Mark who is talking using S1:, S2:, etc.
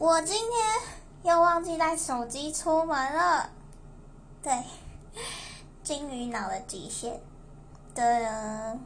S1: 我今天又忘记带手机出门了，对金鱼脑的极限对了。